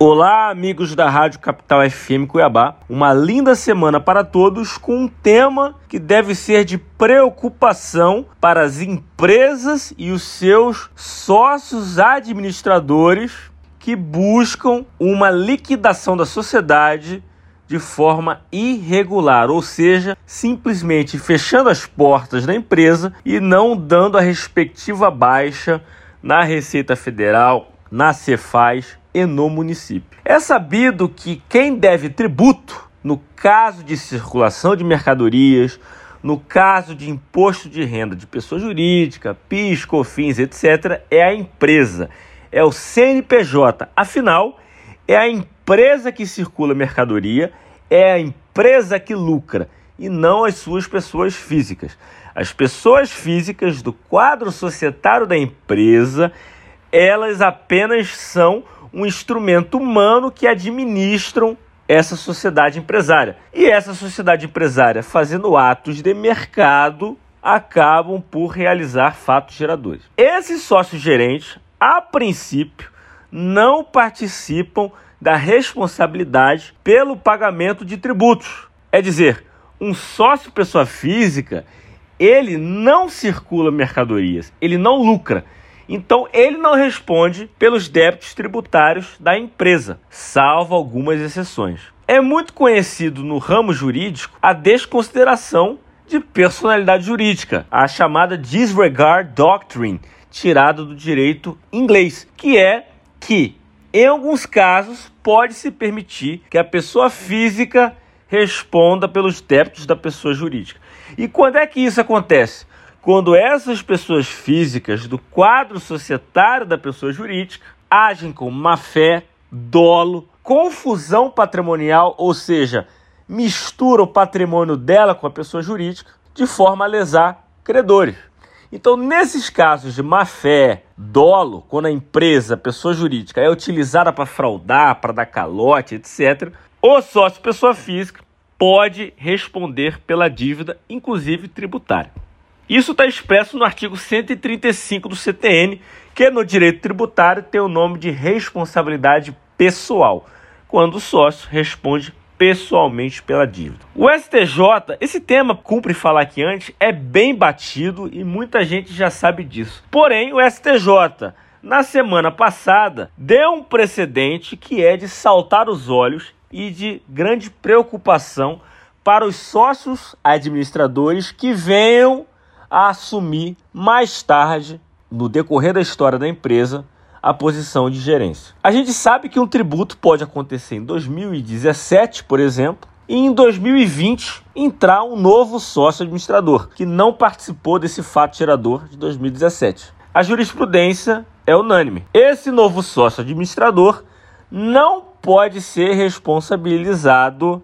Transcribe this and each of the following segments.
Olá, amigos da Rádio Capital FM Cuiabá. Uma linda semana para todos com um tema que deve ser de preocupação para as empresas e os seus sócios administradores que buscam uma liquidação da sociedade de forma irregular, ou seja, simplesmente fechando as portas da empresa e não dando a respectiva baixa na Receita Federal, na Cefaz e no município. É sabido que quem deve tributo, no caso de circulação de mercadorias, no caso de imposto de renda de pessoa jurídica, PIS, COFINS, etc., é a empresa, é o CNPJ. Afinal, é a empresa que circula mercadoria, é a empresa que lucra e não as suas pessoas físicas. As pessoas físicas do quadro societário da empresa, elas apenas são um instrumento humano que administram essa sociedade empresária. E essa sociedade empresária, fazendo atos de mercado, acabam por realizar fatos geradores. Esses sócios gerentes, a princípio, não participam da responsabilidade pelo pagamento de tributos. É dizer, um sócio pessoa física, ele não circula mercadorias, ele não lucra. Então ele não responde pelos débitos tributários da empresa, salvo algumas exceções. É muito conhecido no ramo jurídico a desconsideração de personalidade jurídica, a chamada disregard doctrine, tirada do direito inglês, que é que em alguns casos pode se permitir que a pessoa física responda pelos débitos da pessoa jurídica. E quando é que isso acontece? Quando essas pessoas físicas do quadro societário da pessoa jurídica agem com má fé, dolo, confusão patrimonial, ou seja, mistura o patrimônio dela com a pessoa jurídica de forma a lesar credores. Então, nesses casos de má fé, dolo, quando a empresa, a pessoa jurídica, é utilizada para fraudar, para dar calote, etc., o sócio pessoa física pode responder pela dívida, inclusive tributária. Isso está expresso no artigo 135 do CTN, que no direito tributário tem o nome de responsabilidade pessoal, quando o sócio responde pessoalmente pela dívida. O STJ, esse tema, cumpre falar aqui antes, é bem batido e muita gente já sabe disso. Porém, o STJ, na semana passada, deu um precedente que é de saltar os olhos e de grande preocupação para os sócios administradores que venham a assumir mais tarde, no decorrer da história da empresa, a posição de gerência. A gente sabe que um tributo pode acontecer em 2017, por exemplo, e em 2020 entrar um novo sócio administrador que não participou desse fato gerador de 2017. A jurisprudência é unânime. Esse novo sócio administrador não pode ser responsabilizado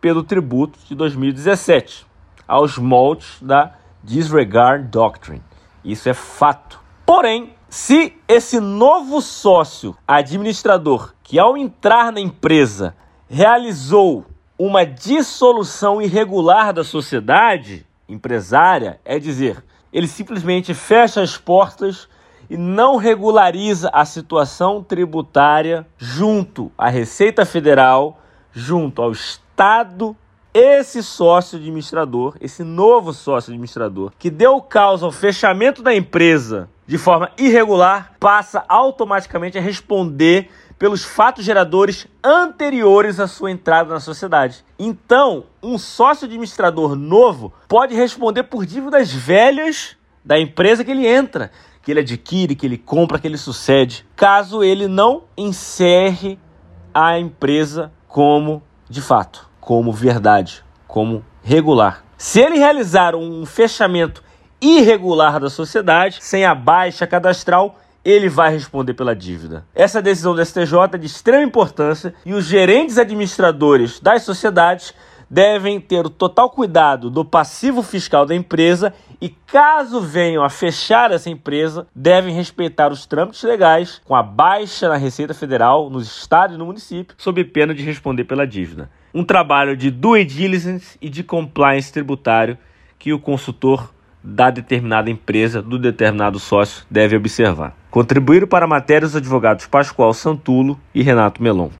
pelo tributo de 2017, aos moldes da disregard doctrine. Isso é fato. Porém, se esse novo sócio administrador, que ao entrar na empresa realizou uma dissolução irregular da sociedade empresária, é dizer, ele simplesmente fecha as portas e não regulariza a situação tributária junto à Receita Federal, junto ao Estado esse sócio administrador, esse novo sócio administrador, que deu causa ao fechamento da empresa de forma irregular, passa automaticamente a responder pelos fatos geradores anteriores à sua entrada na sociedade. Então, um sócio administrador novo pode responder por dívidas velhas da empresa que ele entra, que ele adquire, que ele compra, que ele sucede, caso ele não encerre a empresa como de fato como verdade, como regular. Se ele realizar um fechamento irregular da sociedade, sem a baixa cadastral, ele vai responder pela dívida. Essa decisão do STJ é de extrema importância e os gerentes administradores das sociedades devem ter o total cuidado do passivo fiscal da empresa e, caso venham a fechar essa empresa, devem respeitar os trâmites legais com a baixa na Receita Federal, nos estados e no município, sob pena de responder pela dívida um trabalho de due diligence e de compliance tributário que o consultor da determinada empresa, do determinado sócio, deve observar. Contribuíram para a matéria os advogados Pascoal Santulo e Renato Melon.